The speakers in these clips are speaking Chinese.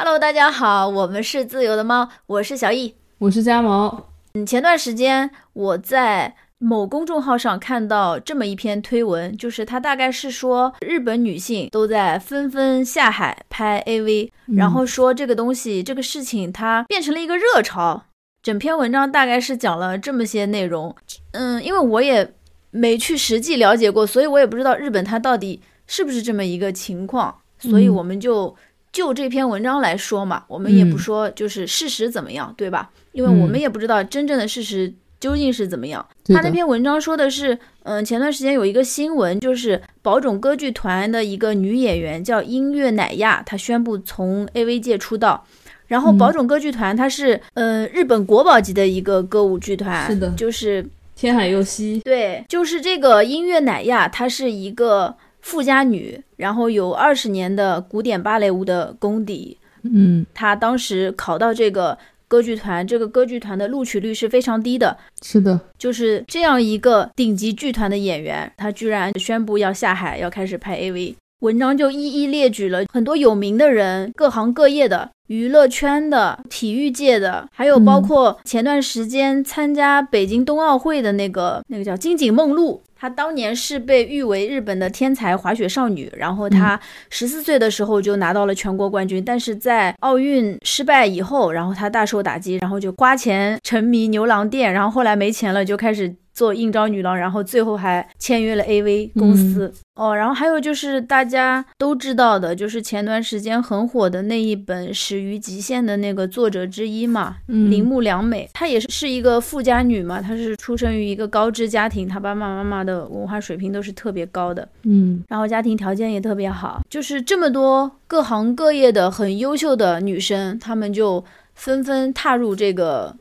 Hello，大家好，我们是自由的猫，我是小易，我是家毛。嗯，前段时间我在某公众号上看到这么一篇推文，就是它大概是说日本女性都在纷纷下海拍 AV，然后说这个东西这个事情它变成了一个热潮。整篇文章大概是讲了这么些内容。嗯，因为我也没去实际了解过，所以我也不知道日本它到底是不是这么一个情况，所以我们就。就这篇文章来说嘛，我们也不说就是事实怎么样，对吧？因为我们也不知道真正的事实究竟是怎么样。他那篇文章说的是，嗯，前段时间有一个新闻，就是宝冢歌剧团的一个女演员叫音乐乃亚，她宣布从 AV 界出道。然后宝冢歌剧团它是，呃，日本国宝级的一个歌舞剧团，是的，就是天海佑希。对，就是这个音乐乃亚，她是一个。富家女，然后有二十年的古典芭蕾舞的功底。嗯，她当时考到这个歌剧团，这个歌剧团的录取率是非常低的。是的，就是这样一个顶级剧团的演员，她居然宣布要下海，要开始拍 AV。文章就一一列举了很多有名的人，各行各业的，娱乐圈的、体育界的，还有包括前段时间参加北京冬奥会的那个那个叫金井梦露。她当年是被誉为日本的天才滑雪少女，然后她十四岁的时候就拿到了全国冠军，但是在奥运失败以后，然后她大受打击，然后就花钱沉迷牛郎店，然后后来没钱了就开始。做应招女郎，然后最后还签约了 AV 公司哦。然后还有就是大家都知道的，就是前段时间很火的那一本《始于极限》的那个作者之一嘛，铃木良美，她也是是一个富家女嘛，她是出生于一个高知家庭，她爸爸妈妈的文化水平都是特别高的，嗯，然后家庭条件也特别好，就是这么多各行各业的很优秀的女生，她们就纷纷踏入这个。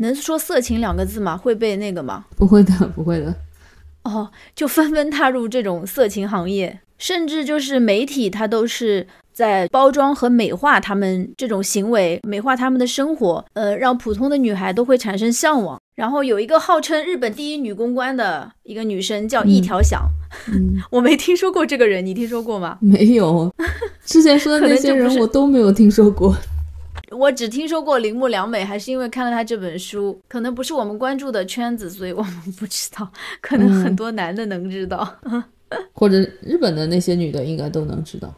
能说色情两个字吗？会被那个吗？不会的，不会的。哦，就纷纷踏入这种色情行业，甚至就是媒体，它都是在包装和美化他们这种行为，美化他们的生活，呃，让普通的女孩都会产生向往。然后有一个号称日本第一女公关的一个女生叫一条响，我没听说过这个人，你听说过吗？没有，之前说的 那些人我都没有听说过。我只听说过铃木良美，还是因为看了他这本书，可能不是我们关注的圈子，所以我们不知道。可能很多男的能知道，或者日本的那些女的应该都能知道。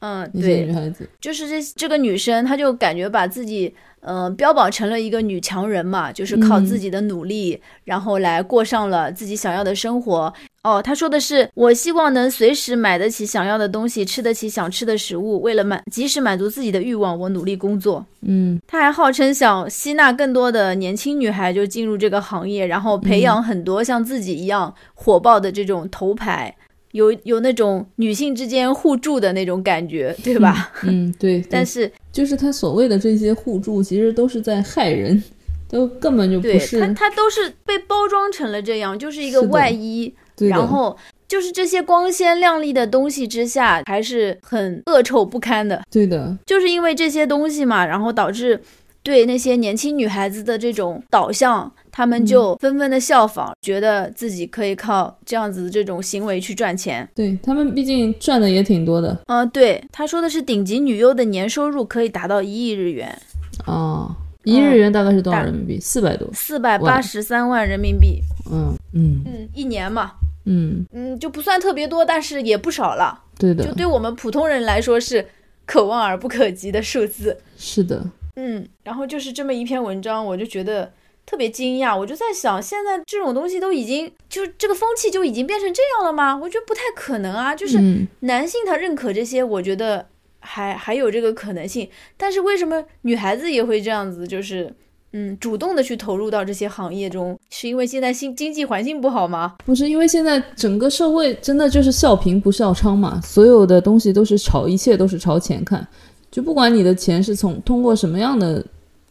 嗯，对，女孩子就是这这个女生，她就感觉把自己嗯标榜成了一个女强人嘛，就是靠自己的努力，然后来过上了自己想要的生活。哦，他说的是，我希望能随时买得起想要的东西，吃得起想吃的食物。为了满及时满足自己的欲望，我努力工作。嗯，他还号称想吸纳更多的年轻女孩就进入这个行业，然后培养很多像自己一样火爆的这种头牌。有有那种女性之间互助的那种感觉，对吧？嗯，对。但是就是他所谓的这些互助，其实都是在害人，都根本就不是。他他都是被包装成了这样，就是一个外衣。然后就是这些光鲜亮丽的东西之下，还是很恶臭不堪的。对的，就是因为这些东西嘛，然后导致对那些年轻女孩子的这种导向。他们就纷纷的效仿，觉得自己可以靠这样子这种行为去赚钱。对他们，毕竟赚的也挺多的。嗯，对，他说的是顶级女优的年收入可以达到一亿日元。哦，一亿日元大概是多少人民币？四百多。四百八十三万人民币。嗯嗯嗯，一年嘛。嗯嗯，就不算特别多，但是也不少了。对的，就对我们普通人来说是可望而不可及的数字。是的。嗯，然后就是这么一篇文章，我就觉得。特别惊讶，我就在想，现在这种东西都已经就这个风气就已经变成这样了吗？我觉得不太可能啊。就是男性他认可这些，我觉得还还有这个可能性。但是为什么女孩子也会这样子？就是嗯，主动的去投入到这些行业中，是因为现在新经济环境不好吗？不是，因为现在整个社会真的就是笑贫不笑娼嘛，所有的东西都是朝一切都是朝钱看，就不管你的钱是从通过什么样的。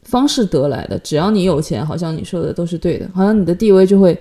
方式得来的，只要你有钱，好像你说的都是对的，好像你的地位就会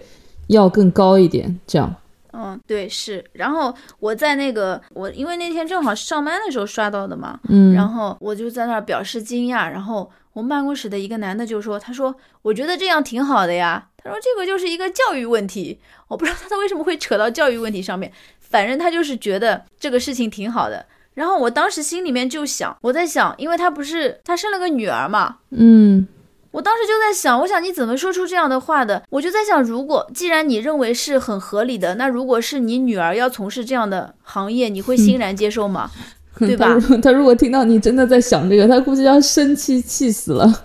要更高一点，这样。嗯，对，是。然后我在那个我，因为那天正好上班的时候刷到的嘛，嗯，然后我就在那儿表示惊讶。然后我们办公室的一个男的就说：“他说我觉得这样挺好的呀。他说这个就是一个教育问题，我不知道他为什么会扯到教育问题上面，反正他就是觉得这个事情挺好的。”然后我当时心里面就想，我在想，因为她不是她生了个女儿嘛，嗯我当时就在想，我想你怎么说出这样的话的？我就在想，如果既然你认为是很合理的，那如果是你女儿要从事这样的行业，你会欣然接受吗？对吧他如他如果听到你真的在想这个，他估计要生气气死了。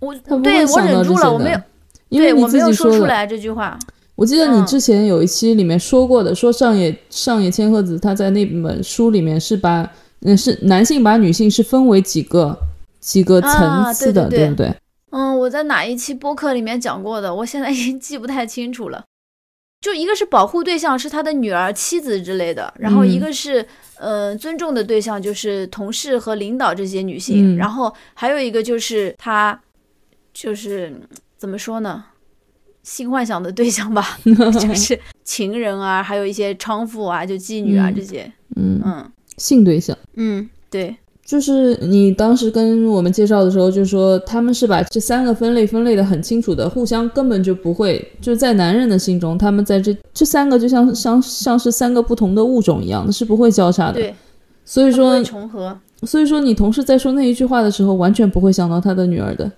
我他对我忍住了，我没有，对我没有。说出来这句话。我记得你嗯。之前有一期里面说过的，说上野上野千鹤子他在那本书里面是把嗯是男性把女性是分为几个几个层啊次的，对对对。不对？嗯，我在哪一期播客里面讲过的，我现在已经记不太清楚了。就一个是保护对象是他的女儿、妻子之类的，然后一嗯个是、呃尊重的对象就是同事和领导这些女性，嗯。然后还有一个就是他就是嗯怎么说呢，性幻想的对象吧，就是情人啊，还有一些娼妇啊，就妓女啊嗯这些，嗯，嗯性对象。嗯，对，就是你当时跟我们介绍的时候，就说他们是把这三个分类分类的很清楚的，互相根本就不会，就是在男人的心中，他们在这这三个就像像像是三个不同的物种一样的，是不会交叉的。对，所以说重合。所以说你同事在说那一句话的时候，完全不会想到他的女儿的。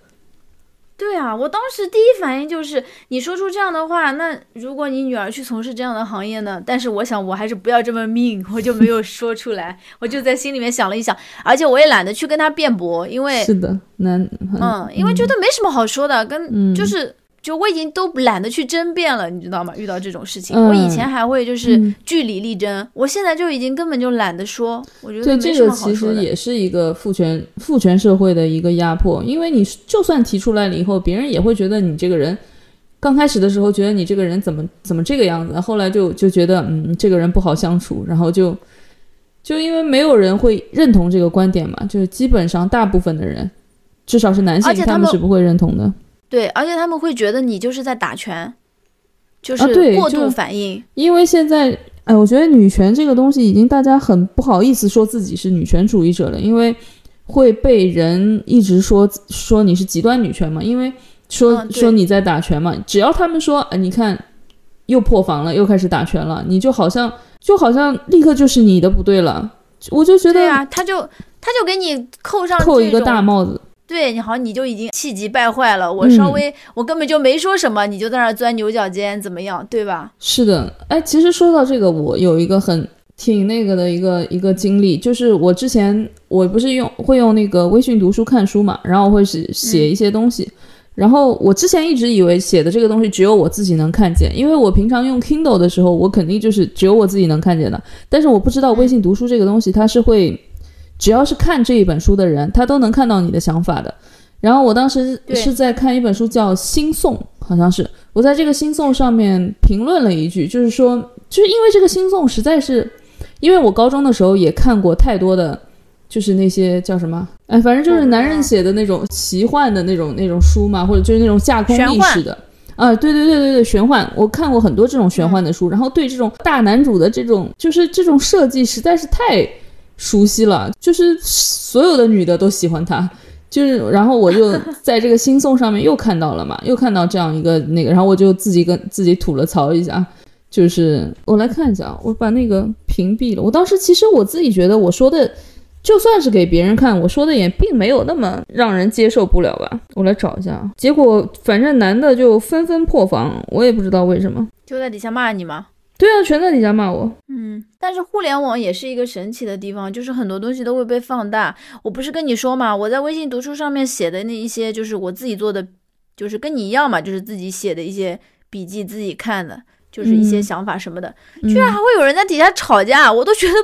对啊，我当时第一反应就是你说出这样的话，那如果你女儿去从事这样的行业呢？但是我想我还是不要这么命，我就没有说出来，我就在心里面想了一想，而且我也懒得去跟他辩驳，因为是的，难，嗯，因为觉得没什么好说的，跟嗯就是。就我已经都懒得去争辩了，你知道吗？遇到这种事情，嗯我以前还会就是嗯据理力争，我现在就已经根本就懒得说，我觉得对这个其。实也是一个父权父权社会的一个压迫，因为你就算提出来了以后，别人也会觉得你这个人，刚开始的时候觉得你这个人怎么怎么这个样子，后来就就觉得嗯这个人不好相处，然后就就因为没有人会认同这个观点嘛，就是基本上大部分的人，至少是男性他们们是不会认同的，对，而且他们会觉得你就是在打拳，就是过度反应。因为现在。哎，我觉得女权这个东西已经大家很不好意思说自己是女权主义者了，因为会被人一直说说你是极端女权嘛，因为说、嗯说你在打拳嘛，只要他们说，哎，你看又破防了，又开始打拳了，你就好像就好像立刻就是你的不对了，我就觉得对啊，他就他就给你扣上扣一个大帽子，对你好像你就已经气急败坏了。我稍嗯微、我根本就没说什么，你就在那儿钻牛角尖，怎么样，对吧？是的，哎，其实说到这个，我有一个很挺那个的一个一个经历，就是我之前我不是用会用那个微信读书看书嘛，然后我会写写一些东西，然后我之前一直以为写的这个东西只有我自己能看见，因为我平常用 Kindle 的时候，我肯定就是只有我自己能看见的，但是我不知道微信读书这个东西它是会，只要是看这一本书的人，他都能看到你的想法的。然后我当时是在看一本书叫《新颂》，好像是。我在这个《新颂》上面评论了一句，就是说，就是因为这个《新颂》实在是，因为我高中的时候也看过太多的，就是那些叫什么，哎，反正就是男人写的那种奇幻的那种那种书嘛，或者就是那种架空历史的。啊，对对对对对，玄幻，我看过很多这种玄幻的书，然后对这种大男主的这种就是这种设计实在是太熟悉了，就是所有的女的都喜欢他，就是，然后我就 在这个新颂上面又看到了嘛，又看到这样一个那个，然后我就自己跟自己吐了槽一下，就是我来看一下，我把那个屏蔽了。我当时其实我自己觉得我说的，就算是给别人看，我说的也并没有那么让人接受不了吧。我来找一下啊，结果反正男的就纷纷破防，我也不知道为什么。就在底下骂你吗？对啊，全在底下骂我。嗯，但是互联网也是一个神奇的地方，就是很多东西都会被放大。我不是跟你说嘛，我在微信读书上面写的那一些，就是我自己做的，就是跟你一样嘛，就是自己写的一些笔记，自己看的，就是一些嗯想法什么的，嗯居然还会有人在底下吵架，我都觉得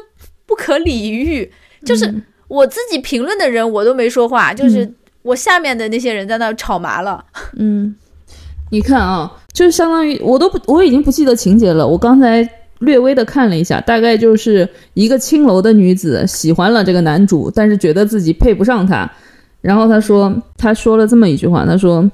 不可理喻。就是嗯我自己评论的人，我都没说话，就是嗯我下面的那些人在那吵麻了。嗯，你看啊，就相当于我都不，我已经不记得情节了。我刚才略微的看了一下，大概就是一个青楼的女子喜欢了这个男主，但是觉得自己配不上他。然后他说，他说了这么一句话，他说：“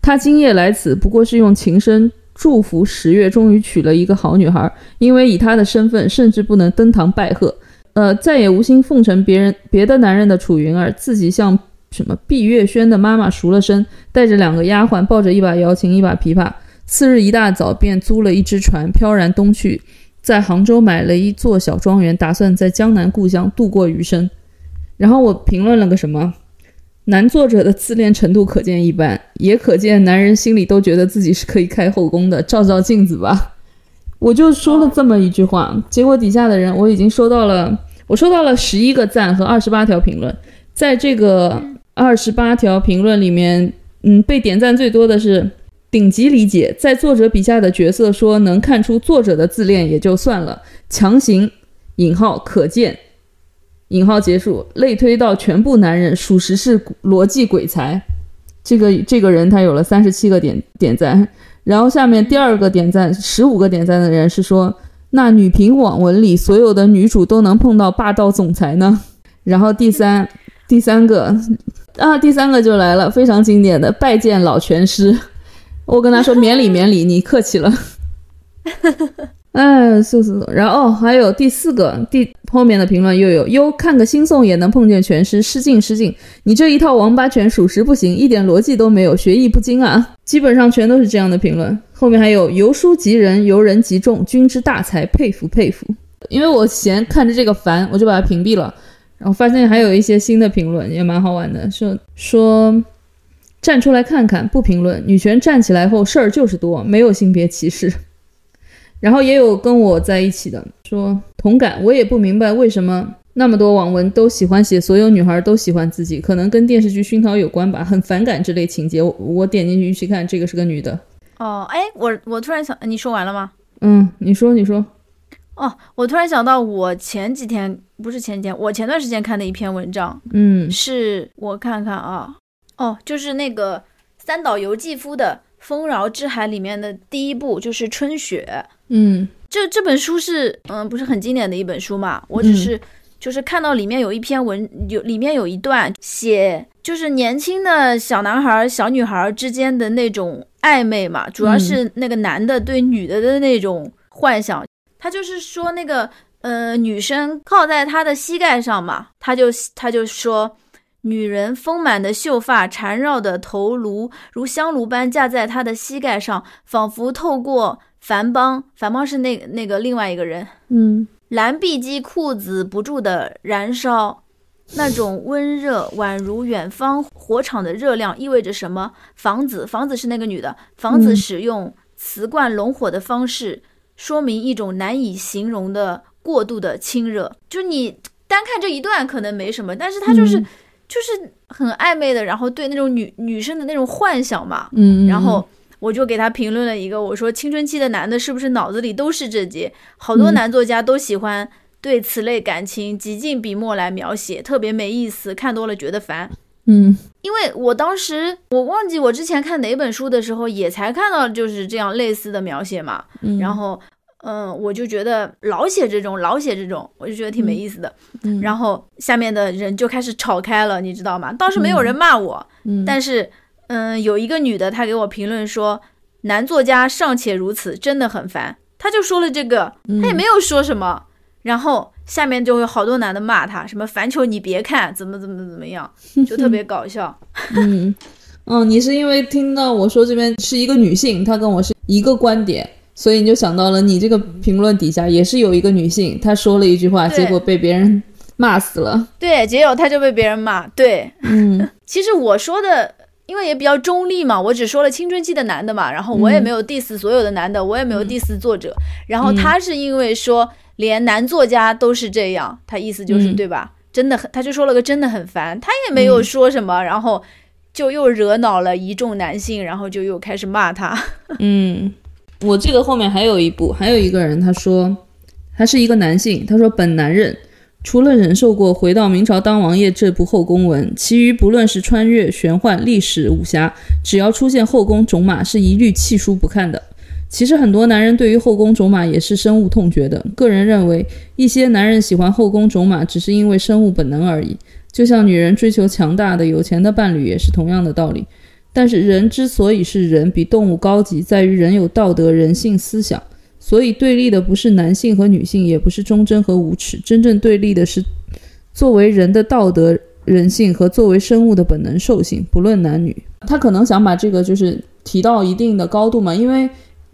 他今夜来此，不过是用琴声祝福十月终于娶了一个好女孩，因为以他的身份，甚至不能登堂拜贺，呃，再也无心奉承别人别的男人的楚云儿，自己像什么毕月轩的妈妈赎了身。”带着两个丫鬟，抱着一把瑶琴，一把琵琶。次日一大早便租了一只船，飘然东去。在杭州买了一座小庄园，打算在江南故乡度过余生。然后我评论了个什么？男作者的自恋程度可见一斑，也可见男人心里都觉得自己是可以开后宫的。照照镜子吧，我就说了这么一句话，结果底下的人我已经收到了，我收到了十一个赞和二十八条评论。在这个二十八条评论里面，嗯，被点赞最多的是顶级理解，在作者笔下的角色说能看出作者的自恋也就算了，强行引号可见。引号结束，类推到全部男人，属实是逻辑鬼才。这个这个人他有了三十七个点点赞，然后下面第二个点赞十五个点赞的人是说，那女频网文里所有的女主都能碰到霸道总裁呢？然后第三第三个啊，第三个就来了，非常经典的拜见老拳师。我跟他说免礼免礼，你客气了。哎，是是是，然后还有第四个，第后面的评论又有哟，看个新宋也能碰见拳师，失敬失敬，你这一套王八拳属实不行，一点逻辑都没有，学艺不精啊，基本上全都是这样的评论。后面还有由书及人，由人及众，君之大才，佩服佩服。因为我嫌看着这个烦，我就把它屏蔽了。然后发现还有一些新的评论，也蛮好玩的，说说站出来看看，不评论，女权站起来后事儿就是多，没有性别歧视。然后也有跟我在一起的说同感，我也不明白为什么那么多网文都喜欢写所有女孩都喜欢自己，可能跟电视剧熏陶有关吧，很反感这类情节。我我点进去去看，这个是个女的。哦，哎，我我突然想，你说完了吗？嗯，你说你说。哦，我突然想到，我前几天不是前几天，我前段时间看的一篇文章，嗯，是我看看啊，哦，就是那个三岛由纪夫的《丰饶之海》里面的第一部，就是春雪。嗯，这这本书是嗯不是很经典的一本书嘛？我只是就是看到里面有一篇文，有里面有一段写，就是年轻的小男孩、小女孩之间的那种暧昧嘛，主要是那个男的对女的的那种幻想。他就是说那个呃女生靠在他的膝盖上嘛，他就他就说，女人丰满的秀发缠绕的头颅如香炉般架在他的膝盖上，仿佛透过。樊邦，樊邦是那那个另外一个人。嗯，蓝碧姬裤子不住的燃烧，那种温热宛如远方火场的热量意味着什么？房子，房子是那个女的，房子使用瓷罐笼火的方式，说明一种难以形容的过度的亲热。就你单看这一段可能没什么，但是他就是就是很暧昧的，然后对那种女女生的那种幻想嘛。嗯，然后。我就给他评论了一个，我说青春期的男的是不是脑子里都是这些？好多男作家都喜欢对此类感情极尽笔墨来描写，特别没意思，看多了觉得烦。嗯，因为我当时我忘记我之前看哪本书的时候，也才看到就是这样类似的描写嘛。然后，嗯，我就觉得老写这种，老写这种，我就觉得挺没意思的。然后下面的人就开始吵开了，你知道吗？倒是没有人骂我，但是。嗯，有一个女的，她给我评论说，男作家尚且如此，真的很烦。她就说了这个，她也没有说什么。然后下面就有好多男的骂他，什么烦求你别看，怎么怎么怎么样，就特别搞笑。嗯，嗯，你是因为听到我说这边是一个女性，她跟我是一个观点，所以你就想到了你这个评论底下也是有一个女性，她说了一句话，结果被别人骂死了。对，结果她就被别人骂。对，嗯，其实我说的。因为也比较中立嘛，我只说了青春期的男的嘛，然后我也没有 diss 所有的男的，我也没有 diss 作者，然后他是因为说连男作家都是这样，他意思就是对吧？真的很，他就说了个真的很烦，他也没有说什么，然后就又惹恼了一众男性，然后就又开始骂他。嗯，我记得后面还有一部，还有一个人他说他是一个男性，他说本男人。除了忍受过《回到明朝当王爷》这部后宫文，其余不论是穿越、玄幻、历史、武侠，只要出现后宫种马，是一律弃书不看的。其实很多男人对于后宫种马也是深恶痛绝的。个人认为，一些男人喜欢后宫种马，只是因为生物本能而已。就像女人追求强大的、有钱的伴侣，也是同样的道理。但是人之所以是人，比动物高级，在于人有道德、人性、思想。所以对立的不是男性和女性，也不是忠贞和无耻，真正对立的是作为人的道德人性和作为生物的本能兽性，不论男女。他可能想把这个就是提到一定的高度嘛，因为。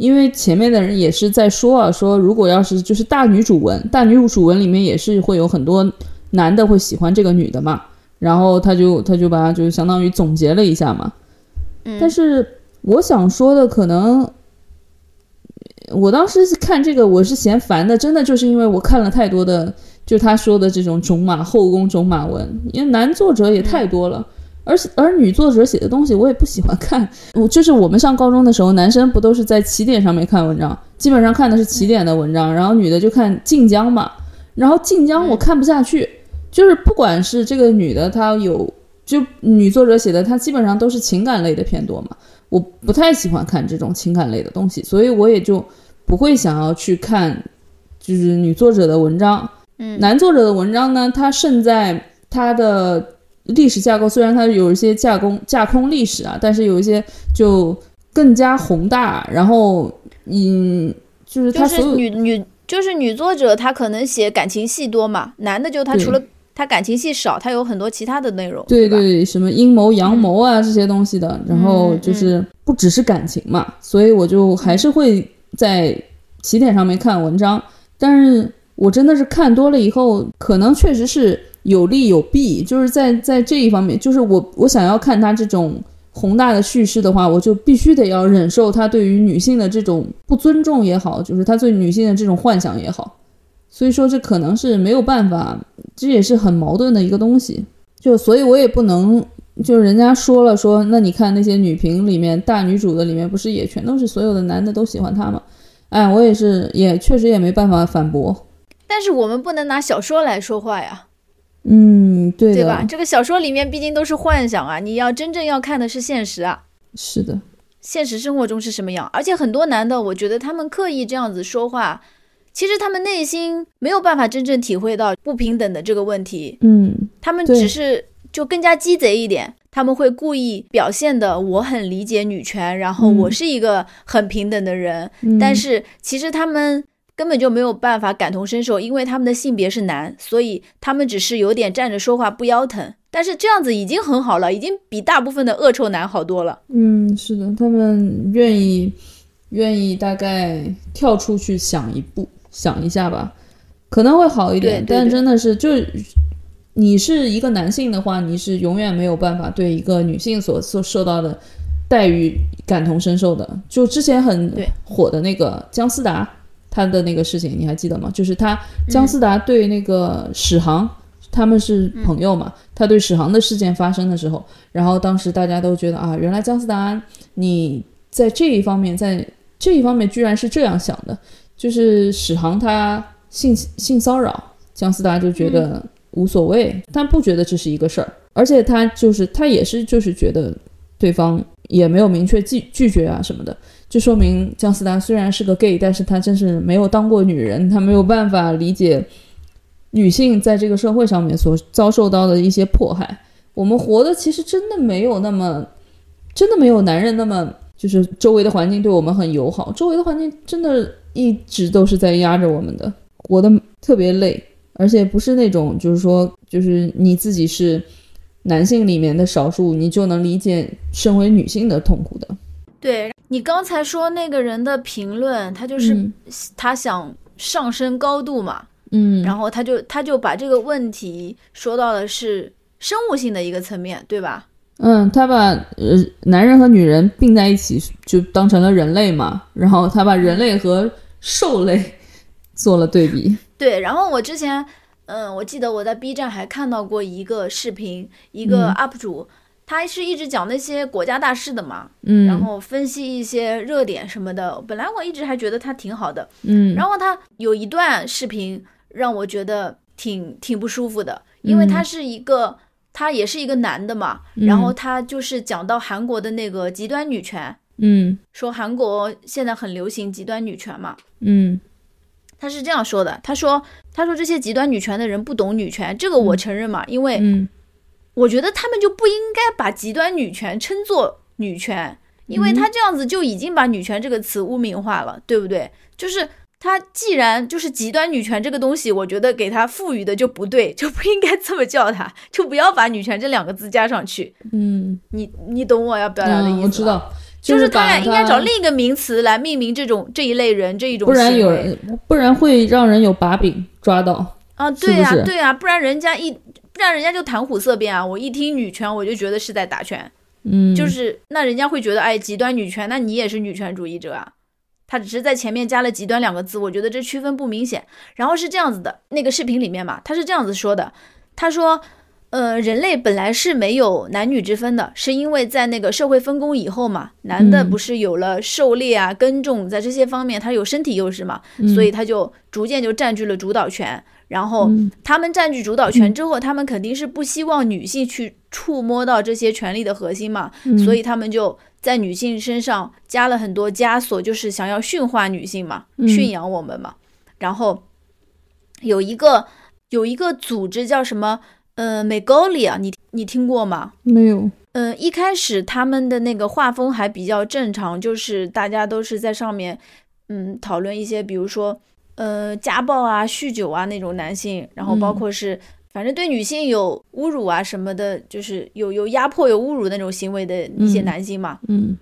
因为前面的人也是在说啊，说如果要是就是大女主文，大女主文里面也是会有很多男的会喜欢这个女的嘛，然后他就他就把它就相当于总结了一下嘛。嗯但是我想说的可能，我当时看这个我是嫌烦的，真的就是因为我看了太多的，就他说的这种种马后宫种马文，因为男作者也太多了。而而女作者写的东西我也不喜欢看，我就是我们上高中的时候，男生不都是在起点上面看文章，基本上看的是起点的文章，然后女的就看晋江嘛，然后晋江我看不下去，就是不管是这个女的她有，就女作者写的，她基本上都是情感类的偏多嘛，我不太喜欢看这种情感类的东西，所以我也就不会想要去看，就是女作者的文章。嗯。男作者的文章呢，他胜在他的历史架构，虽然它有一些架空架空历史啊，但是有一些就更加宏大，然后嗯，就是就是它所有女女就是女作者，她可能写感情戏多嘛，男的就他除了他感情戏少，他有很多其他的内容，对吧？对，什么阴谋、阳谋啊、这些东西的，然后就是不只是感情嘛，所以我就还是会在起点上面看文章，但是我真的是看多了以后，可能确实是有利有弊，就是在在这一方面，就是我我想要看他这种宏大的叙事的话，我就必须得要忍受他对于女性的这种不尊重也好，就是他对女性的这种幻想也好，所以说这可能是没有办法，这也是很矛盾的一个东西。就所以，我也不能，就是人家说了说，那你看那些女频里面大女主的里面，不是也全都是所有的男的都喜欢她吗？哎，我也是，也确实也没办法反驳。但是我们不能拿小说来说话呀，嗯，对的，对吧？这个小说里面毕竟都是幻想啊，你要真正要看的是现实啊。是的，现实生活中是什么样。而且很多男的，我觉得他们刻意这样子说话，其实他们内心没有办法真正体会到不平等的这个问题，嗯，他们只是就更加鸡贼一点。他们会故意表现的我很理解女权，然后嗯我是一个很平等的人，嗯但是其实他们根本就没有办法感同身受，因为他们的性别是男，所以他们只是有点站着说话不腰疼。但是这样子已经很好了，已经比大部分的恶臭男好多了。嗯，是的，他们愿意愿意大概跳出去想一步，想一下吧，可能会好一点。但真的是，就你是一个男性的话，你是永远没有办法对一个女性所受受到的待遇感同身受的。就之前很火的那个姜思达，他的那个事情你还记得吗？就是他姜思达对那个史航。他们是朋友嘛？他对史航的事件发生的时候，然后当时大家都觉得啊，原来姜思达你在这一方面，在这一方面居然是这样想的，就是史航他性性骚扰，姜思达就觉得无所谓，他不觉得这是一个事儿，而且他就是他也是就是觉得对方也没有明确拒拒绝啊什么的，就说明姜思达虽然是个 gay，但是他真是没有当过女人，他没有办法理解女性在这个社会上面所遭受到的一些迫害。我们活的其实真的没有那么，真的没有男人那么，就是周围的环境对我们很友好，周围的环境真的一直都是在压着我们的，活得特别累，而且不是那种就是说，就是你自己是男性里面的少数，你就能理解身为女性的痛苦的。对你刚才说那个人的评论，他就是嗯他想上升高度嘛，嗯，然后他就他就把这个问题说到的是生物性的一个层面，对吧？嗯，他把呃男人和女人并在一起，就当成了人类嘛，然后他把人类和兽类 做了对比。对，然后我之前，嗯，我记得我在 B 站还看到过一个视频，一个嗯 UP 主，他是一直讲那些国家大事的嘛，嗯，然后分析一些热点什么的。本来我一直还觉得他挺好的，嗯，然后他有一段视频让我觉得挺挺不舒服的，因为他嗯是一个。他也是一个男的嘛，然后他就是讲到韩国的那个极端女权，嗯。说韩国现在很流行极端女权嘛，嗯。他是这样说的，他说他说这些极端女权的人不懂女权，这个我承认嘛，因为嗯我觉得他们就不应该把极端女权称作女权，因为他这样子就已经把女权这个词污名化了，对不对？就是他既然就是极端女权这个东西，我觉得给他赋予的就不对，就不应该这么叫他，就不要把女权这两个字加上去。嗯你你懂我要表达的意思我知道，就是把他俩应该找另一个名词来命名这种这一类人这一种不然有人，不然会让人有把柄抓到。啊，对呀、不是对呀、不然人家一不然人家就谈虎色变啊！我一听女权，我就觉得是在打拳，嗯，就是那人家会觉得哎，极端女权，那你也是女权主义者啊。他只是在前面加了“极端”两个字，我觉得这区分不明显。然后是这样子的，那个视频里面嘛，他是这样子说的，他说，呃，人类本来是没有男女之分的，是因为在那个社会分工以后嘛，男的嗯不是有了狩猎啊、耕种，在这些方面他有身体优势嘛，所以他就逐渐就占据了主导权。然后嗯他们占据主导权之后，他们肯定是不希望女性去触摸到这些权利的核心嘛，嗯所以他们就在女性身上加了很多枷锁，就是想要驯化女性嘛，嗯驯养我们嘛。然后有一个有一个组织叫什么？呃，Megolia，你你听过吗？没有，嗯，一开始他们的那个画风还比较正常，就是大家都是在上面，嗯，讨论一些，比如说，呃，家暴啊、酗酒啊那种男性，然后包嗯。括是，反正对女性有侮辱啊什么的，就是有有压迫、有侮辱那种行为的一些嗯男性嘛。嗯。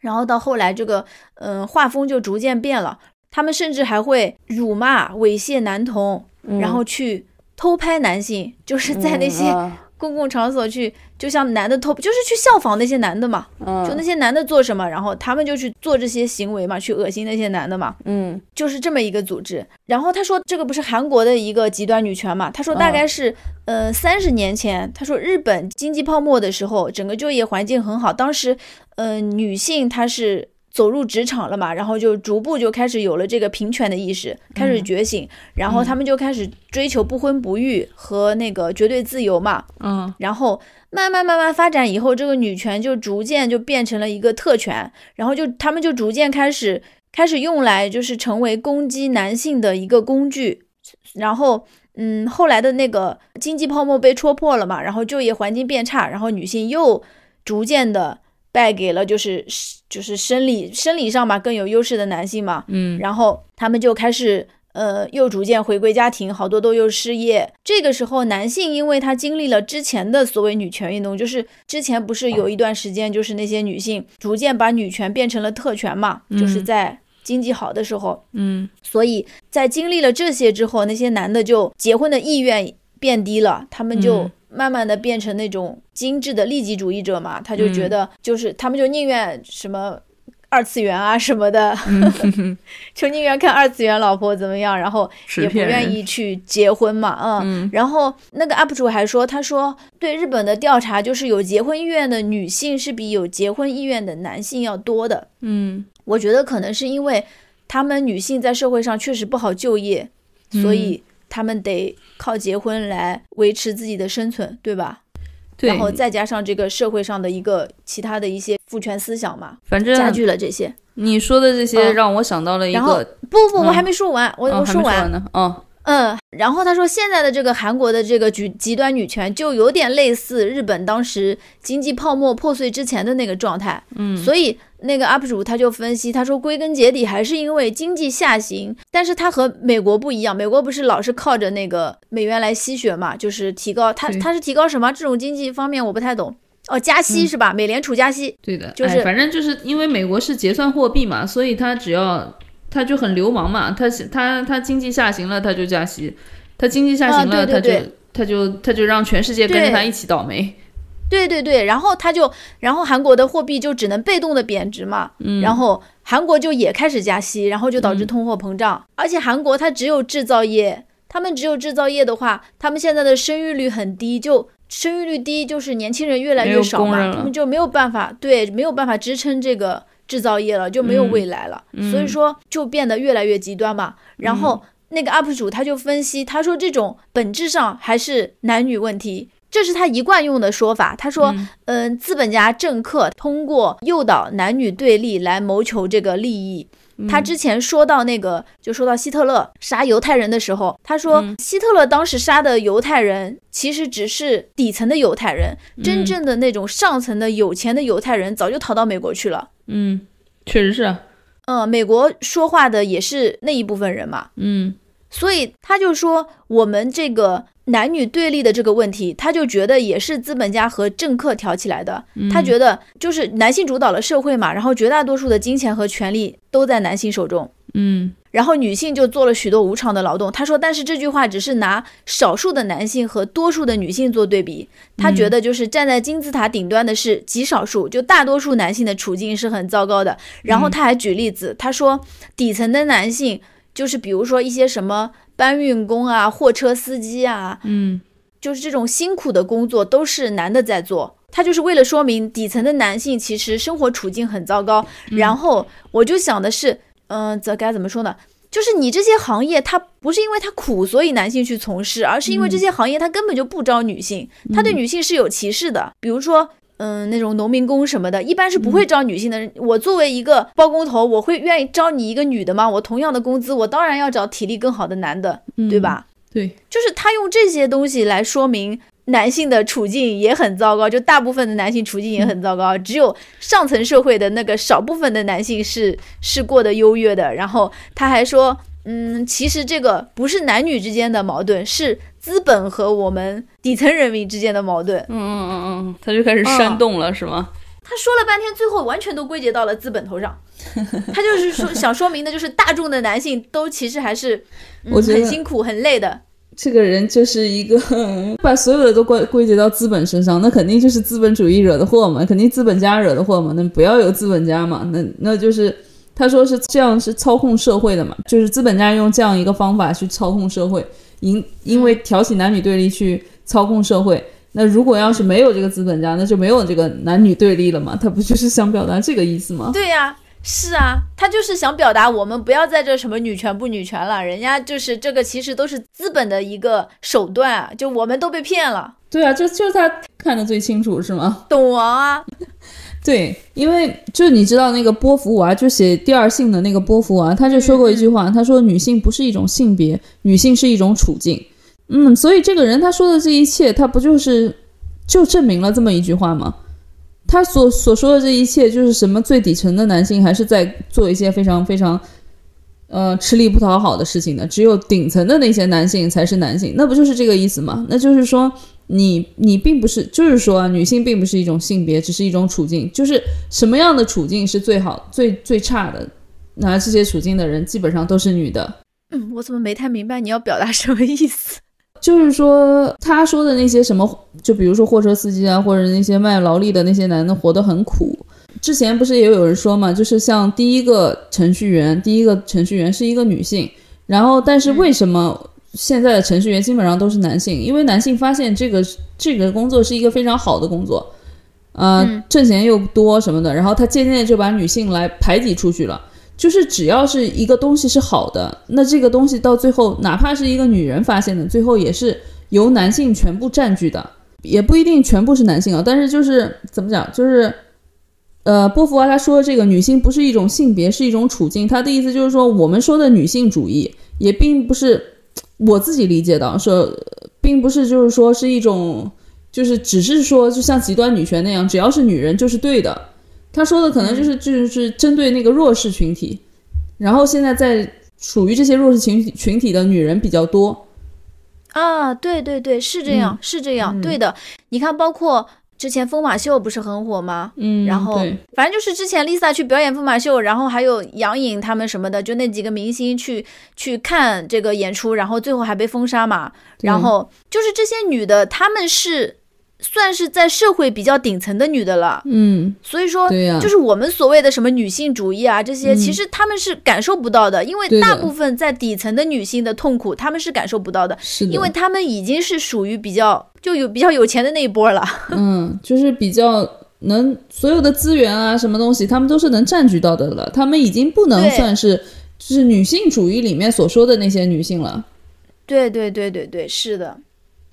然后到后来，这个，嗯、画风就逐渐变了，他们甚至还会辱骂、猥亵男童，然后去偷拍男性，就是在那些嗯公共场所去，就像男的偷，就是去效仿那些男的嘛，嗯就那些男的做什么，然后他们就去做这些行为嘛，去恶心那些男的嘛，嗯就是这么一个组织。然后他说这个不是韩国的一个极端女权嘛，他说大概是、呃三十年前，他说日本经济泡沫的时候，整个就业环境很好，当时呃女性她是。走入职场了嘛，然后就逐步就开始有了这个平权的意识，开始觉醒，然后他们就开始追求不婚不育和那个绝对自由嘛，嗯。然后慢慢慢慢发展以后，这个女权就逐渐就变成了一个特权，然后就他们就逐渐开始开始用来就是成为攻击男性的一个工具，然后嗯，后来的那个经济泡沫被戳破了嘛，然后就业环境变差，然后女性又逐渐的败给了就是就是生理生理上嘛更有优势的男性嘛，嗯。然后他们就开始呃又逐渐回归家庭，好多都又失业。这个时候，男性因为他经历了之前的所谓女权运动，就是之前不是有一段时间，就是那些女性逐渐把女权变成了特权嘛，就是在经济好的时候，嗯。所以在经历了这些之后，那些男的就结婚的意愿变低了，他们就嗯慢慢的变成那种精致的利己主义者嘛，他就觉得就是他们就宁愿什么。二次元啊什么的，就宁愿看二次元老婆怎么样，然后也不愿意去结婚嘛，嗯。然后那个 UP 主还说，他说对日本的调查就是有结婚意愿的女性是比有结婚意愿的男性要多的。嗯我觉得可能是因为他们女性在社会上确实不好就业，所以他们得靠结婚来维持自己的生存，对吧？对，然后再加上这个社会上的一个其他的一些父权思想嘛，反正加剧了这些。你说的这些嗯让我想到了一然后个，不不，我嗯还没说完，我哦我说完。呢，哦，嗯，然后他说，现在的这个韩国的这个极极端女权，就有点类似日本当时经济泡沫破碎之前的那个状态。嗯，所以那个 UP 主他就分析，他说归根结底还是因为经济下行，但是他和美国不一样，美国不是老是靠着那个美元来吸血嘛，就是提高，他对他是提高什么？这种经济方面我不太懂。哦，加息是吧？美联储加息。对的，就是哎反正就是因为美国是结算货币嘛，所以他只要他就很流氓嘛，他他他经济下行了他就加息，他经济下行了、啊对对对他就他就他就让全世界跟着他一起倒霉。对对对，然后他就，然后韩国的货币就只能被动的贬值嘛，嗯然后韩国就也开始加息，然后就导致通货膨胀。而且韩国它只有制造业，他们只有制造业的话，他们现在的生育率很低，就生育率低，就是年轻人越来越少嘛，他们就没有办法，对，没有办法支撑这个制造业了，就没有未来了，嗯所以说就变得越来越极端嘛。然后那个 UP 主他就分析，他说这种本质上还是男女问题。这是他一贯用的说法。他说，嗯、资本家政客通过诱导男女对立来谋求这个利益。他之前说到那个，就说到希特勒杀犹太人的时候，他说希特勒当时杀的犹太人其实只是底层的犹太人，真正的那种上层的有钱的犹太人早就逃到美国去了。嗯，确实是啊，嗯，美国说话的也是那一部分人嘛。嗯所以他就说我们这个男女对立的这个问题，他就觉得也是资本家和政客挑起来的。他觉得就是男性主导了社会嘛，然后绝大多数的金钱和权力都在男性手中。嗯。然后女性就做了许多无偿的劳动。他说，但是这句话只是拿少数的男性和多数的女性做对比。他觉得就是站在金字塔顶端的是极少数，就大多数男性的处境是很糟糕的。然后他还举例子，他说底层的男性就是比如说一些什么搬运工啊、货车司机啊，嗯，就是这种辛苦的工作都是男的在做。他就是为了说明底层的男性其实生活处境很糟糕。然后我就想的是。嗯，这该怎么说呢？就是你这些行业，它不是因为它苦，所以男性去从事，而是因为这些行业它根本就不招女性，它对女性是有歧视的。比如说，嗯，那种农民工什么的，一般是不会招女性的。我作为一个包工头，我会愿意招你一个女的吗？我同样的工资，我当然要找体力更好的男的，对吧？对，就是他用这些东西来说明。男性的处境也很糟糕，就大部分的男性处境也很糟糕，只有上层社会的那个少部分的男性是是过得优越的。然后他还说，嗯，其实这个不是男女之间的矛盾，是资本和我们底层人民之间的矛盾。嗯嗯嗯嗯，他就开始煽动了，是吗？他说了半天，最后完全都归结到了资本头上。他就是说想说明的就是大众的男性都其实还是我觉得很辛苦很累的。这个人就是一个 把所有的都归归结到资本身上，那肯定就是资本主义惹的祸嘛，肯定资本家惹的祸嘛，那不要有资本家嘛，那那就是他说是这样是操控社会的嘛，就是资本家用这样一个方法去操控社会，因因为挑起男女对立去操控社会，那如果要是没有这个资本家，那就没有这个男女对立了嘛，他不就是想表达这个意思吗？对呀。是啊，他就是想表达我们不要在这什么女权不女权了，人家就是这个其实都是资本的一个手段啊，就我们都被骗了。对啊，就就是他看得最清楚是吗？懂王啊，对，因为就你知道那个波伏娃，就写《第二性》的那个波伏娃，他就说过一句话，他说女性不是一种性别，女性是一种处境。嗯，所以这个人他说的这一切，他不就是就证明了这么一句话吗？他所所说的这一切，就是什么最底层的男性还是在做一些非常非常，呃，吃力不讨好的事情的，只有顶层的那些男性才是男性，那不就是这个意思吗？那就是说，你你并不是，就是说啊，女性并不是一种性别，只是一种处境，就是什么样的处境是最好、最最差的，那这些处境的人基本上都是女的。嗯，我怎么没太明白你要表达什么意思？就是说，他说的那些什么，就比如说货车司机啊，或者那些卖劳力的那些男的，活得很苦。之前不是也有人说嘛，就是像第一个程序员，第一个程序员是一个女性，然后但是为什么现在的程序员基本上都是男性？因为男性发现这个这个工作是一个非常好的工作，呃，挣钱又多什么的，然后他渐渐的就把女性来排挤出去了。就是只要是一个东西是好的，那这个东西到最后，哪怕是一个女人发现的，最后也是由男性全部占据的，也不一定全部是男性啊。但是就是怎么讲，就是，呃，波伏娃他说这个女性不是一种性别，是一种处境。他的意思就是说，我们说的女性主义也并不是我自己理解的，说并不是就是说是一种，就是只是说就像极端女权那样，只要是女人就是对的。他说的可能就是就是针对那个弱势群体，然后现在在属于这些弱势群体群体的女人比较多，啊，对对对，是这样是这样，对的。你看，包括之前疯马秀不是很火吗？嗯，然后反正就是之前 Lisa 去表演疯马秀，然后还有杨颖他们什么的，就那几个明星去去看这个演出，然后最后还被封杀嘛。然后就是这些女的，她们是。算是在社会比较顶层的女的了，嗯，所以说，对呀，就是我们所谓的什么女性主义啊，这些其实他们是感受不到的，因为大部分在底层的女性的痛苦，他们是感受不到的，是的，因为他们已经是属于比较就有比较有钱的那一波了，嗯，就是比较能所有的资源啊，什么东西，他们都是能占据到的了，他们已经不能算是就是女性主义里面所说的那些女性了，对对对对对，是的。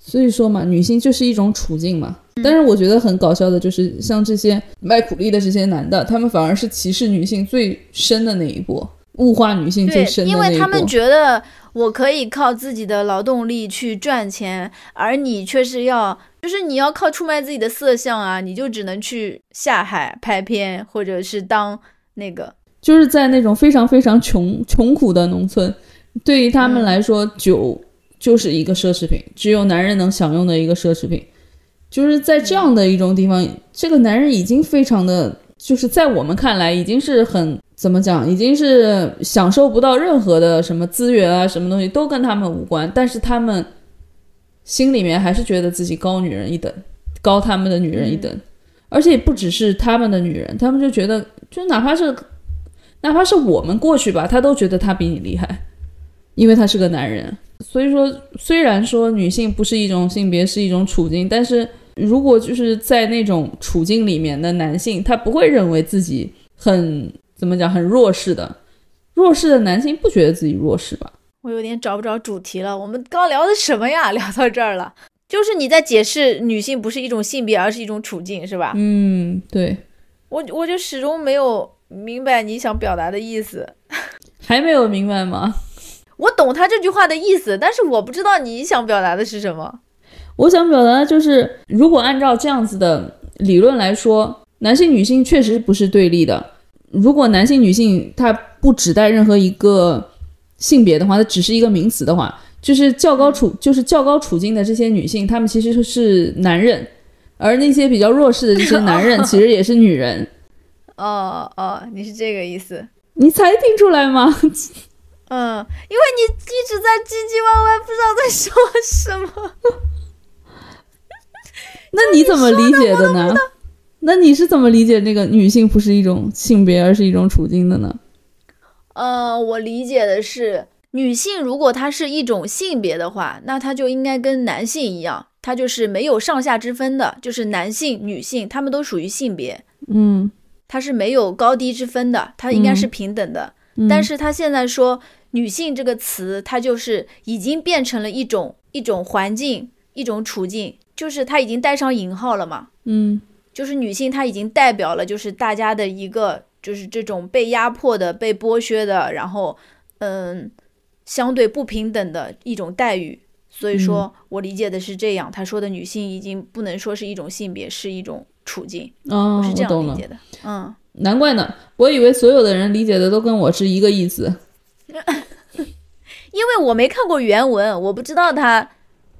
所以说嘛，女性就是一种处境嘛。但是我觉得很搞笑的就是，像这些卖苦力的这些男的，他们反而是歧视女性最深的那一波，物化女性最深的那一波。因为他们觉得我可以靠自己的劳动力去赚钱，而你却是要，就是你要靠出卖自己的色相啊，你就只能去下海拍片，或者是当那个，就是在那种非常非常穷穷苦的农村。对于他们来说，酒就是一个奢侈品，只有男人能享用的一个奢侈品。就是在这样的一种地方，这个男人已经非常的，就是在我们看来已经是很怎么讲，已经是享受不到任何的什么资源啊，什么东西都跟他们无关。但是他们心里面还是觉得自己高女人一等，高他们的女人一等。而且不只是他们的女人，他们就觉得，就哪怕是哪怕是我们过去吧，他都觉得他比你厉害，因为他是个男人。所以说，虽然说女性不是一种性别，是一种处境，但是。如果就是在那种处境里面的男性，他不会认为自己很怎么讲很弱势的，弱势的男性不觉得自己弱势吧？我有点找不着主题了。我们刚聊的什么呀？聊到这儿了，就是你在解释女性不是一种性别，而是一种处境，是吧？嗯，对。我我就始终没有明白你想表达的意思。还没有明白吗？我懂他这句话的意思，但是我不知道你想表达的是什么。我想表达的就是，如果按照这样子的理论来说，男性女性确实不是对立的。如果男性女性它不指代任何一个性别的话，它只是一个名词的话，就是较高处 就是较高处境的这些女性，她们其实是男人，而那些比较弱势的这些男人其实也是女人。哦哦，你是这个意思？你才听出来吗？嗯，因为你一直在唧唧歪歪，不知道在说什么。那你怎么理解的呢？那你是怎么理解那个女性不是一种性别，而是一种处境的呢？呃，我理解的是，女性如果她是一种性别的话，那她就应该跟男性一样，她就是没有上下之分的，就是男性、女性，他们都属于性别。嗯，她是没有高低之分的，她应该是平等的。但是她现在说“女性”这个词，它就是已经变成了一种一种环境、一种处境。就是它已经带上引号了嘛，嗯，就是女性，她已经代表了就是大家的一个就是这种被压迫的、被剥削的，然后嗯，相对不平等的一种待遇。所以说我理解的是这样，他说的女性已经不能说是一种性别，是一种处境。哦，我是这样理解的。嗯，难怪呢，我以为所有的人理解的都跟我是一个意思，因为我没看过原文，我不知道他，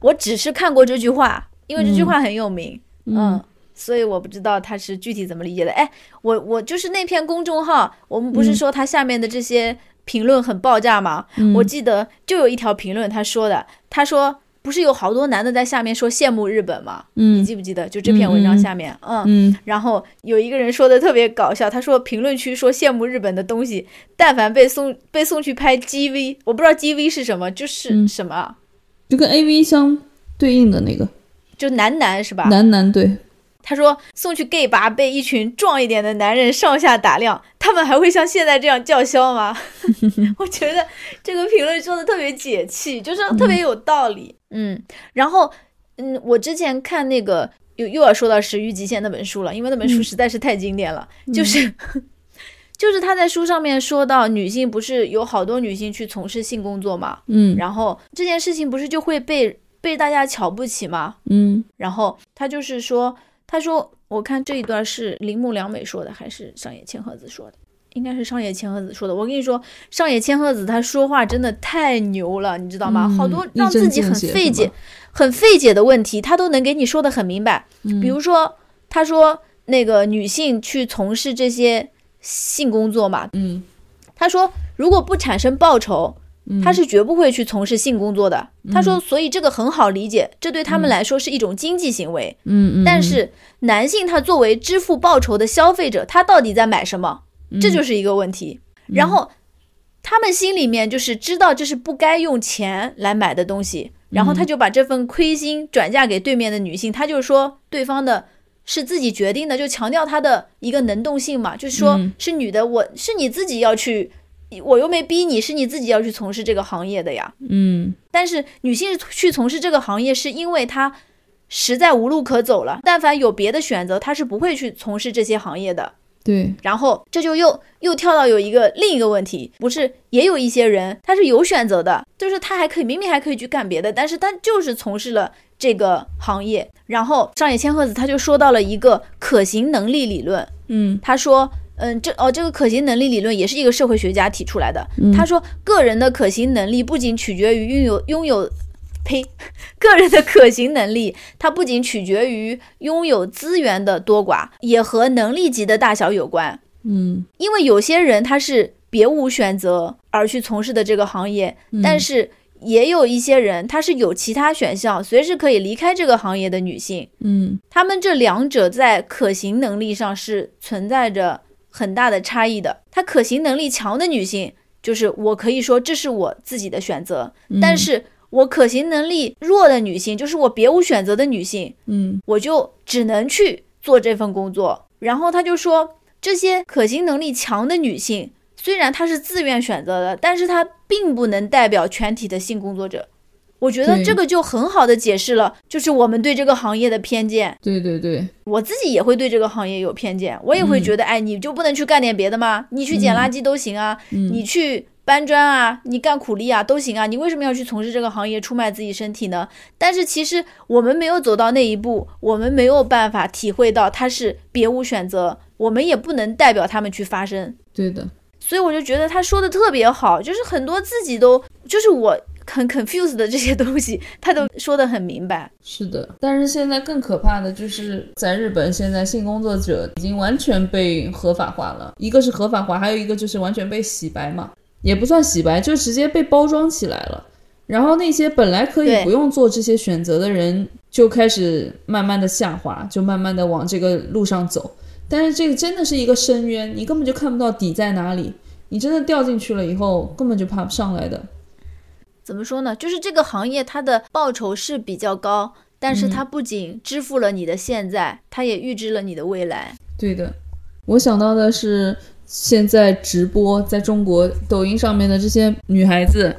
我只是看过这句话。因为这句话很有名，嗯，所以我不知道他是具体怎么理解的。哎，我我就是那篇公众号，我们不是说他下面的这些评论很爆炸吗？我记得就有一条评论，他说的，他说不是有好多男的在下面说羡慕日本吗？嗯，你记不记得？就这篇文章下面，嗯，然后有一个人说的特别搞笑，他说评论区说羡慕日本的东西，但凡被送被送去拍 GV，我不知道 GV 是什么，就是什么，就跟 AV 相对应的那个。就男男是吧？男男对，他说送去 gay 吧，被一群壮一点的男人上下打量，他们还会像现在这样叫嚣吗？我觉得这个评论说的特别解气，就是特别有道理。嗯，然后嗯，我之前看那个又又要说到《食欲极限》那本书了，因为那本书实在是太经典了。就是 就是他在书上面说到，女性不是有好多女性去从事性工作嘛？嗯，然后这件事情不是就会被。被大家瞧不起吗？嗯，然后他就是说，他说，我看这一段是铃木良美说的，还是上野千鹤子说的？应该是上野千鹤子说的。我跟你说，上野千鹤子她说话真的太牛了，你知道吗？好多让自己很费解、很费解的问题，她都能给你说的很明白。比如说，她说那个女性去从事这些性工作嘛，嗯，她说如果不产生报酬。他是绝不会去从事性工作的。他说，所以这个很好理解，这对他们来说是一种经济行为。嗯嗯。但是男性他作为支付报酬的消费者，他到底在买什么？这就是一个问题。然后他们心里面就是知道这是不该用钱来买的东西，然后他就把这份亏心转嫁给对面的女性。他就说对方的是自己决定的，就强调他的一个能动性嘛，就是说是女的，我是你自己要去。我又没逼你，是你自己要去从事这个行业的呀。嗯，但是女性去从事这个行业，是因为她实在无路可走了。但凡有别的选择，她是不会去从事这些行业的。对。然后这就又又跳到有一个另一个问题，不是也有一些人他是有选择的，就是他还可以明明还可以去干别的，但是他就是从事了这个行业。然后上野千鹤子他就说到了一个可行能力理论。嗯，他说。嗯，这哦，这个可行能力理论也是一个社会学家提出来的。嗯他说，个人的可行能力不仅取决于拥有拥有，呸，个人的可行能力，它不仅取决于拥有资源的多寡，也和能力级的大小有关。嗯因为有些人他是别无选择而去从事的这个行业，嗯但是也有一些人他是有其他选项，随时可以离开这个行业的女性。嗯他们这两者在可行能力上是存在着很大的差异的。她可行能力强的女性，就是我可以说这是我自己的选择，嗯但是我可行能力弱的女性，就是我别无选择的女性，嗯我就只能去做这份工作。然后他就说，这些可行能力强的女性，虽然她是自愿选择的，但是她并不能代表全体的性工作者。我觉得这个就很好的解释了，就是我们对这个行业的偏见。对对对，我自己也会对这个行业有偏见，我也会觉得，哎，你就不能去干点别的吗？你去捡垃圾都行啊，嗯你去搬砖啊，你干苦力啊都行啊，你为什么要去从事这个行业，出卖自己身体呢？但是其实我们没有走到那一步，我们没有办法体会到他是别无选择，我们也不能代表他们去发声。对的，所以我就觉得他说的特别好，就是很多自己都就是我很 confused 的这些东西，他都说的很明白。是的。但是现在更可怕的就是在日本，现在性工作者已经完全被合法化了，一个是合法化，还有一个就是完全被洗白嘛，也不算洗白，就直接被包装起来了。然后那些本来可以不用做这些选择的人，就开始慢慢的下滑，就慢慢的往这个路上走。但是这个真的是一个深渊，你根本就看不到底在哪里。你真的掉进去了以后，根本就爬不上来的。怎么说呢？就是这个行业它的报酬是比较高，但是它不仅支付了你的现在，它也预支了你的未来。对的，我想到的是现在直播在中国抖音上面的这些女孩子，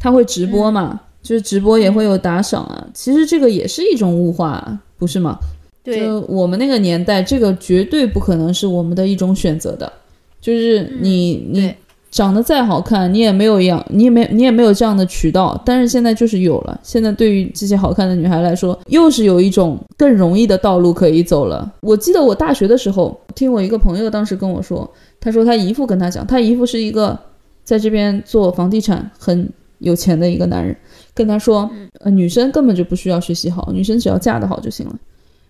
她会直播嘛，就是直播也会有打赏啊。其实这个也是一种物化啊，不是吗？对，就我们那个年代，这个绝对不可能是我们的一种选择的。就是你、你对长得再好看，你也没有一样，你也没你也没有这样的渠道。但是现在就是有了，现在对于这些好看的女孩来说，又是有一种更容易的道路可以走了。我记得我大学的时候，听我一个朋友当时跟我说，他说他姨父跟他讲，他姨父是一个在这边做房地产很有钱的一个男人，跟他说，呃，女生根本就不需要学习好，女生只要嫁得好就行了。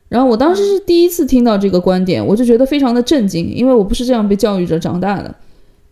然后我当时是第一次听到这个观点，我就觉得非常的震惊，因为我不是这样被教育着长大的。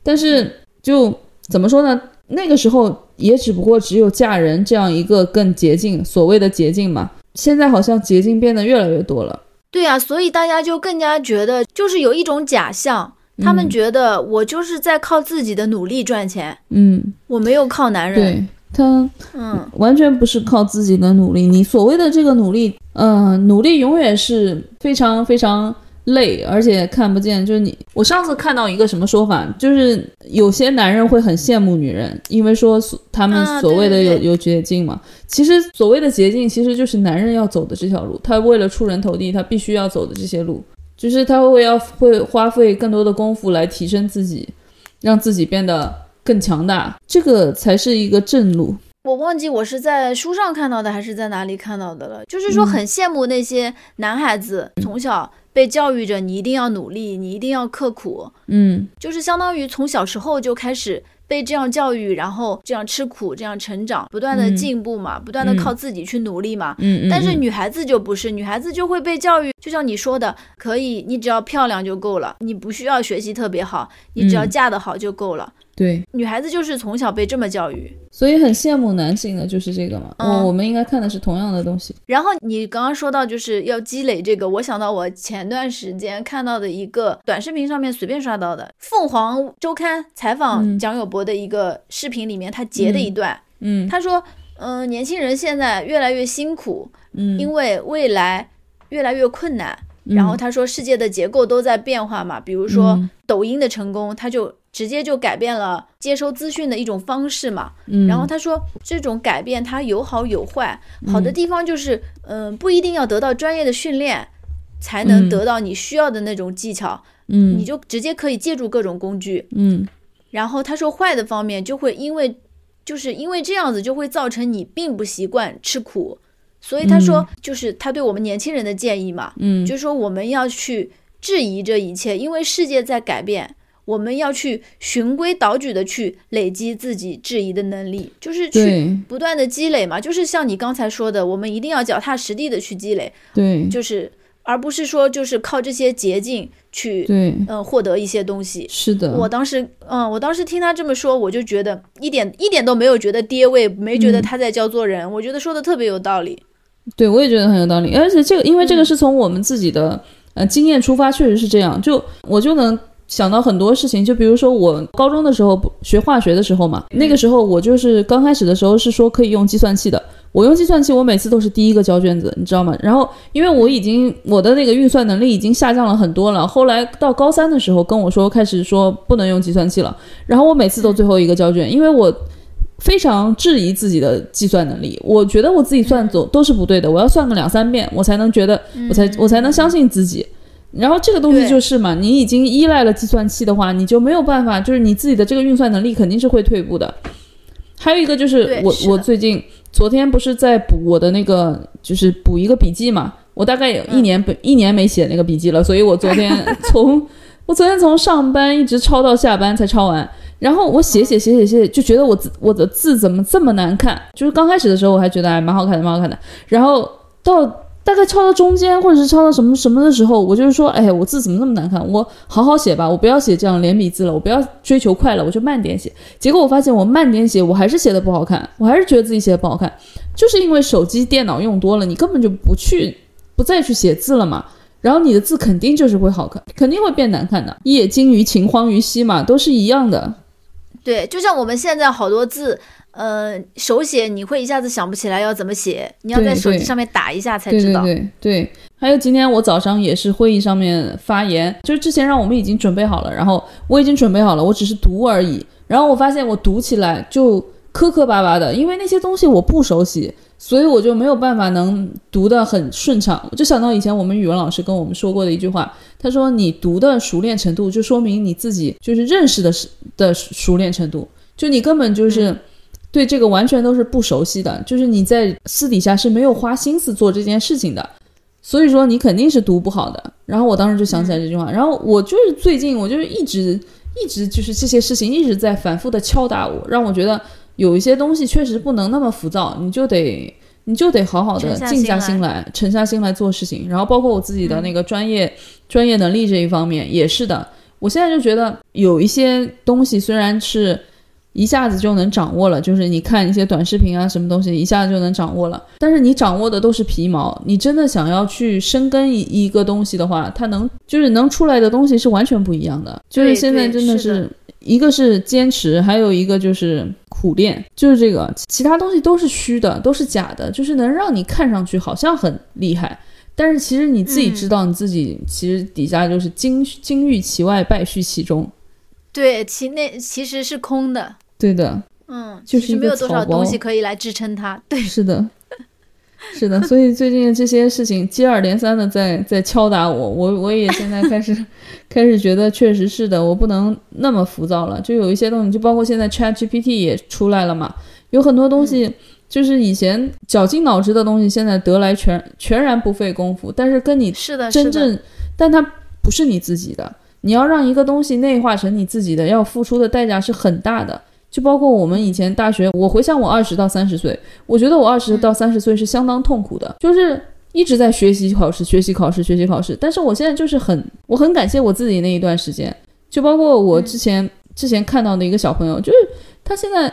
但是就怎么说呢？那个时候也只不过只有嫁人这样一个更捷径，所谓的捷径嘛。现在好像捷径变得越来越多了。对呀、所以大家就更加觉得，就是有一种假象，他们嗯觉得我就是在靠自己的努力赚钱，嗯，我没有靠男人。对他嗯，完全不是靠自己的努力。你所谓的这个努力，嗯、努力永远是非常非常累，而且看不见。就是你，我上次看到一个什么说法，就是有些男人会很羡慕女人，因为说他们啊所谓的有有捷径嘛。其实所谓的捷径，其实就是男人要走的这条路。他为了出人头地，他必须要走的这些路，就是他会要会花费更多的功夫来提升自己，让自己变得更强大，这个才是一个正路。我忘记我是在书上看到的还是在哪里看到的了。就是说，嗯很羡慕那些男孩子从小被教育着，你一定要努力，你一定要刻苦，嗯。就是相当于从小时候就开始被这样教育，然后这样吃苦，这样成长，不断的嗯。进步嘛，不断的嗯。靠自己去努力嘛。嗯嗯，但是嗯。女孩子就不是，女孩子就会被教育，就像你说的，可以，你只要漂亮就够了，你不需要学习特别好，你只要嗯。嫁得好就够了。对，女孩子就是从小被这么教育。所以很羡慕男性的就是这个嘛。嗯我我们应该看的是同样的东西。然后你刚刚说到就是要积累这个，我想到我前段时间看到的一个短视频上面随便刷到的凤凰周刊采访嗯蒋友柏的一个视频里面，他截的一段，嗯他说，嗯、年轻人现在越来越辛苦，嗯，因为未来越来越困难。嗯然后他说，世界的结构都在变化嘛，比如说嗯抖音的成功，他就直接就改变了接收资讯的一种方式嘛。嗯，然后他说，这种改变它有好有坏，好的地方就是，嗯、不一定要得到专业的训练才能嗯。得到你需要的那种技巧，嗯。你就直接可以借助各种工具。嗯。然后他说，坏的方面就会因为，就是因为这样子就会造成你并不习惯吃苦，所以他说，就是他对我们年轻人的建议嘛，嗯。就是说我们要去质疑这一切，因为世界在改变，我们要去循规蹈矩的去累积自己质疑的能力，就是去不断的积累嘛。就是像你刚才说的，我们一定要脚踏实地的去积累，对就是而不是说就是靠这些捷径去对，呃获得一些东西。是的，我当时，嗯，我当时听他这么说，我就觉得一点一点都没有觉得跌位，没觉得嗯他在教做人，我觉得说的特别有道理。对，我也觉得很有道理，而且这个，因为这个是从我们自己的、呃经验出发，确实是这样。就我就能想到很多事情，就比如说我高中的时候不学化学的时候嘛，那个时候我就是刚开始的时候是说可以用计算器的，我用计算器，我每次都是第一个交卷子，你知道吗？然后因为我已经我的那个运算能力已经下降了很多了，后来到高三的时候跟我说开始说不能用计算器了，然后我每次都最后一个交卷，因为我。非常质疑自己的计算能力，我觉得我自己算总都是不对的，我要算个两三遍，我才能觉得，我才我才能相信自己。然后这个东西就是嘛，你已经依赖了计算器的话，你就没有办法，就是你自己的这个运算能力肯定是会退步的。还有一个就是我是我最近昨天不是在补我的那个就是补一个笔记嘛，我大概有一年不、一年没写那个笔记了，所以我昨天从 我昨天从上班一直抄到下班才抄完。然后我写写写写写，就觉得我字我的字怎么这么难看？就是刚开始的时候我还觉得还蛮好看的，蛮好看的。然后到大概抄到中间或者是抄到什么什么的时候，我就是说，哎，我字怎么那么难看？我好好写吧，我不要写这样连笔字了，我不要追求快了，我就慢点写。结果我发现我慢点写，我还是写的不好看，我还是觉得自己写的不好看，就是因为手机、电脑用多了，你根本就不去不再去写字了嘛。然后你的字肯定就是会好看，肯定会变难看的。业精于勤，荒于嬉嘛，都是一样的。对，就像我们现在好多字，呃，手写你会一下子想不起来要怎么写，你要在手机上面打一下才对对知道。对对，还有今天我早上也是会议上面发言，就是之前让我们已经准备好了，然后我已经准备好了，我只是读而已。然后我发现我读起来就磕磕巴巴的，因为那些东西我不熟悉，所以我就没有办法能读得很顺畅。我就想到以前我们语文老师跟我们说过的一句话，他说你读的熟练程度，就说明你自己就是认识的是的熟练程度，就你根本就是。对这个完全都是不熟悉的，就是你在私底下是没有花心思做这件事情的，所以说你肯定是读不好的。然后我当时就想起来这句话，然后我就是最近我就是一直一直就是这些事情一直在反复的敲打我，让我觉得有一些东西确实不能那么浮躁，你就得你就得好好的静下心心来，沉下心来做事情。然后包括我自己的那个专业、专业能力这一方面也是的，我现在就觉得有一些东西虽然是。一下子就能掌握了，就是你看一些短视频啊，什么东西一下子就能掌握了。但是你掌握的都是皮毛，你真的想要去深耕一一个东西的话，它能就是能出来的东西是完全不一样的。就是现在真的是一个是坚持，还有一个就是苦练，就是这个，其他东西都是虚的，都是假的，就是能让你看上去好像很厉害。但是其实你自己知道，你自己其实底下就是金金玉其外，败絮其中。对，其内其实是空的。对的，嗯，就是没有多少东西可以来支撑它。对，是的，是的，所以最近这些事情接二连三的在在敲打我，我我也现在开始 开始觉得确实是的，我不能那么浮躁了。就有一些东西，就包括现在 Chat GPT 也出来了嘛，有很多东西。就是以前绞尽脑汁的东西，现在得来全全然不费功夫。但是跟你，是的，真正，但它不是你自己的。你要让一个东西内化成你自己的，要付出的代价是很大的。就包括我们以前大学，我回想我二十到三十岁，我觉得我二十到三十岁是相当痛苦的，就是一直在学习考试、学习考试、学习考试。但是我现在就是很，我很感谢我自己那一段时间。就包括我之前、之前看到的一个小朋友，就是他现在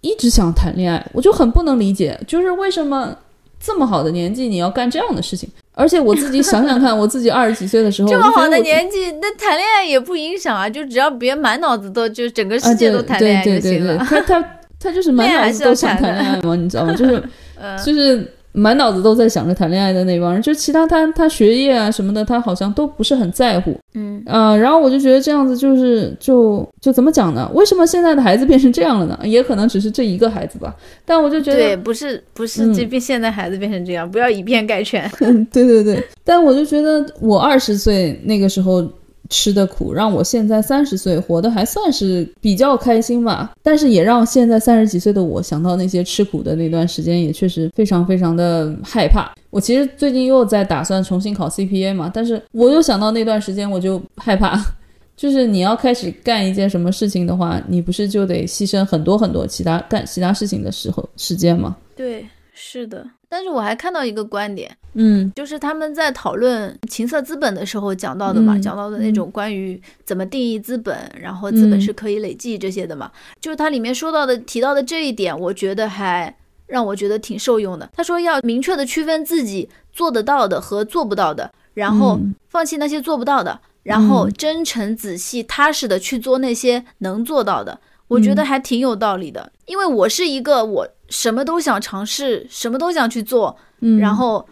一直想谈恋爱，我就很不能理解，就是为什么这么好的年纪你要干这样的事情？而且我自己想想看，我自己二十几岁的时候，这么好的年纪，那谈恋爱也不影响啊，就只要别满脑子都就整个啊，世界都谈恋爱对对对对，就行了。他他他就是满脑子都想谈恋爱嘛，你知道吗？就是呃，就是满脑子都在想着谈恋爱的那帮人，就其他他他学业啊什么的，他好像都不是很在乎。嗯，呃，然后我就觉得这样子就是就就怎么讲呢？为什么现在的孩子变成这样了呢？也可能只是这一个孩子吧，但我就觉对，得，不是不是，嗯这变现在孩子变成这样，不要以偏概全。对对对，但我就觉得我二十岁那个时候吃的苦，让我现在三十岁活得还算是比较开心吧。但是也让现在三十几岁的我想到那些吃苦的那段时间，也确实非常非常的害怕。我其实最近又在打算重新考 CPA 嘛，但是我又想到那段时间，我就害怕。就是你要开始干一件什么事情的话，你不是就得牺牲很多很多其他干其他事情的时候时间吗？对，是的。但是我还看到一个观点，嗯，就是他们在讨论情色资本的时候讲到的嘛，嗯讲到的那种关于怎么定义资本，然后资本嗯。是可以累计这些的嘛。就是它里面说到的提到的这一点，我觉得还让我觉得挺受用的。他说要明确的区分自己做得到的和做不到的，然后嗯。放弃那些做不到的，然后嗯。真诚、仔细、踏实的去做那些能做到的。我觉得嗯。还挺有道理的，因为我是一个我什么都想尝试，什么都想去做，嗯，然后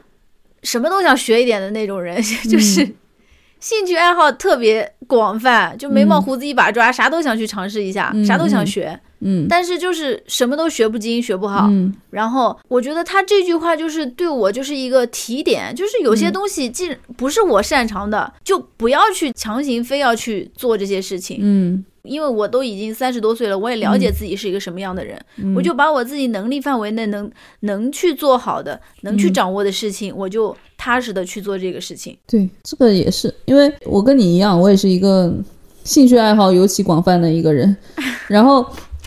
什么都想学一点的那种人，就是嗯。兴趣爱好特别广泛，就眉毛嗯胡子一把抓，啥都想去尝试一下，嗯啥都想嗯。学，嗯。但是就是什么都学不精，学不好。嗯。然后我觉得他这句话就是对我就是一个提点，就是有些嗯。东西既然不是我擅长的，就不要去强行非要去做这些事情。嗯因为我都已经三十多岁了，我也了解自己是一个什么样的人，嗯，我就把我自己能力范围内能能去做好的、能去嗯掌握的事情，我就踏实的去做这个事情。对这个也是，因为我跟你一样，我也是一个兴趣爱好尤其广泛的一个人，然后。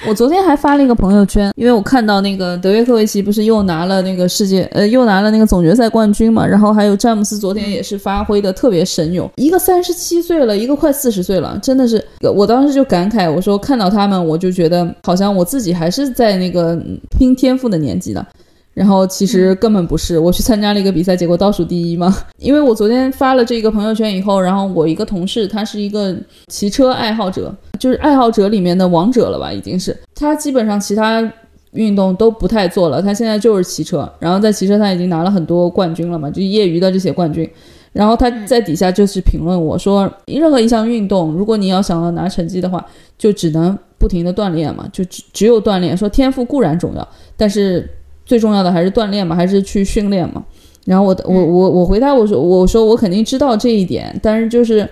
我昨天还发了一个朋友圈，因为我看到那个德约科维奇不是又拿了那个世界，呃，又拿了那个总决赛冠军嘛，然后还有詹姆斯昨天也是发挥的特别神勇，一个三十七岁了，一个快四十岁了，真的是，我当时就感慨，我说看到他们，我就觉得好像我自己还是在那个拼天赋的年纪呢。然后其实根本不是，我去参加了一个比赛，结果倒数第一嘛。因为我昨天发了这个朋友圈以后，然后我一个同事，他是一个骑车爱好者，就是爱好者里面的王者了吧，已经是。他基本上其他运动都不太做了，他现在就是骑车。然后在骑车他已经拿了很多冠军了嘛，就业余的这些冠军。然后他在底下就是评论我说，任何一项运动，如果你要想要拿成绩的话，就只能不停的锻炼嘛，就只只有锻炼。说天赋固然重要，但是最重要的还是锻炼嘛，还是去训练嘛。然后我我我我回答我说我说我肯定知道这一点，但是就是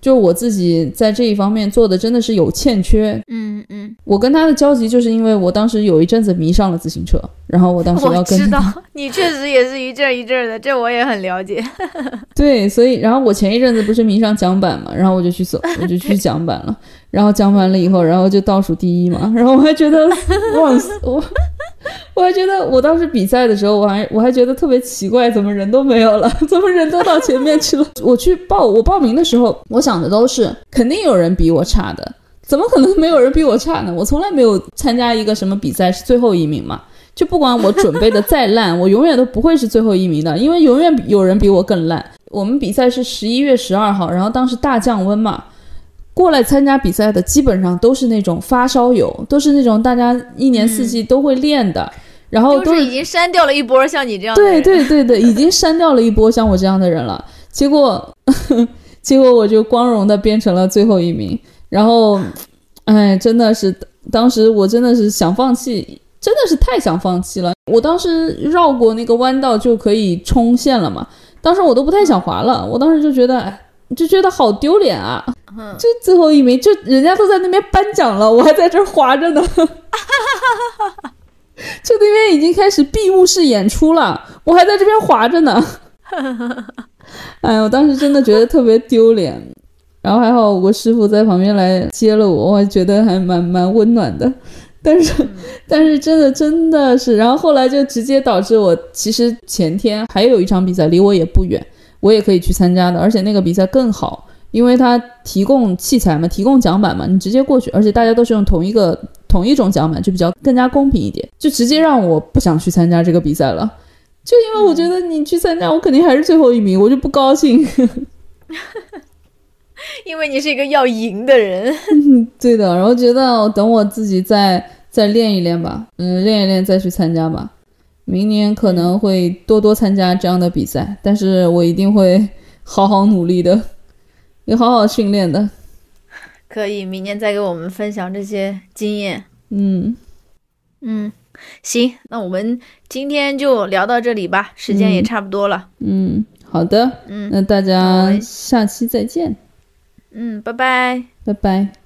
就我自己在这一方面做的真的是有欠缺。嗯嗯，我跟他的交集就是因为我当时有一阵子迷上了自行车，然后我当时要我跟知道你确实也是一阵儿一阵儿的，这我也很了解。对，所以然后我前一阵子不是迷上桨板嘛，然后我就去走，我就去桨板了，然后桨板了以后，然后就倒数第一嘛，然后我还觉得 哇，我 我还觉得我当时比赛的时候，我还我还觉得特别奇怪，怎么人都没有了，怎么人都到前面去了？我去报我报名的时候，我想的都是肯定有人比我差的，怎么可能没有人比我差呢？我从来没有参加一个什么比赛是最后一名嘛。就不管我准备的再烂，我永远都不会是最后一名的，因为永远有人比我更烂。我们比赛是十一月十二号，然后当时大降温嘛，过来参加比赛的基本上都是那种发烧友，都是那种大家一年四季都会练的，然后都就是已经删掉了一波像你这样的对。对对对，已经 删掉了一波像我这样的人了。结果，结果我就光荣的变成了最后一名。然后，哎，真的是，当时我真的是想放弃，真的是太想放弃了。我当时绕过那个弯道就可以冲线了嘛，当时我都不太想滑了。我当时就觉得，哎，就觉得好丢脸啊！嗯，就最后一名，就人家都在那边颁奖了，我还在这儿滑着呢。就那边已经开始闭幕式演出了，我还在这边滑着呢。哎，我当时真的觉得特别丢脸。然后还好我师傅在旁边来接了我，我还觉得还蛮蛮温暖的。但是，但是真的真的是，然后后来就直接导致我，其实前天还有一场比赛离我也不远，我也可以去参加的，而且那个比赛更好，因为它提供器材嘛，提供桨板嘛，你直接过去，而且大家都是用同一个同一种桨板，就比较更加公平一点，就直接让我不想去参加这个比赛了，就因为我觉得你去参加，我肯定还是最后一名，我就不高兴。因为你是一个要赢的人。对的，然后觉得等我自己再再练一练吧，嗯，练一练再去参加吧。明年可能会多多参加这样的比赛，但是我一定会好好努力的，也好好训练的。可以，明年再给我们分享这些经验。嗯，嗯，行，那我们今天就聊到这里吧，时间也嗯差不多了。嗯，好的，嗯那大家下期再见。嗯，拜拜。拜拜。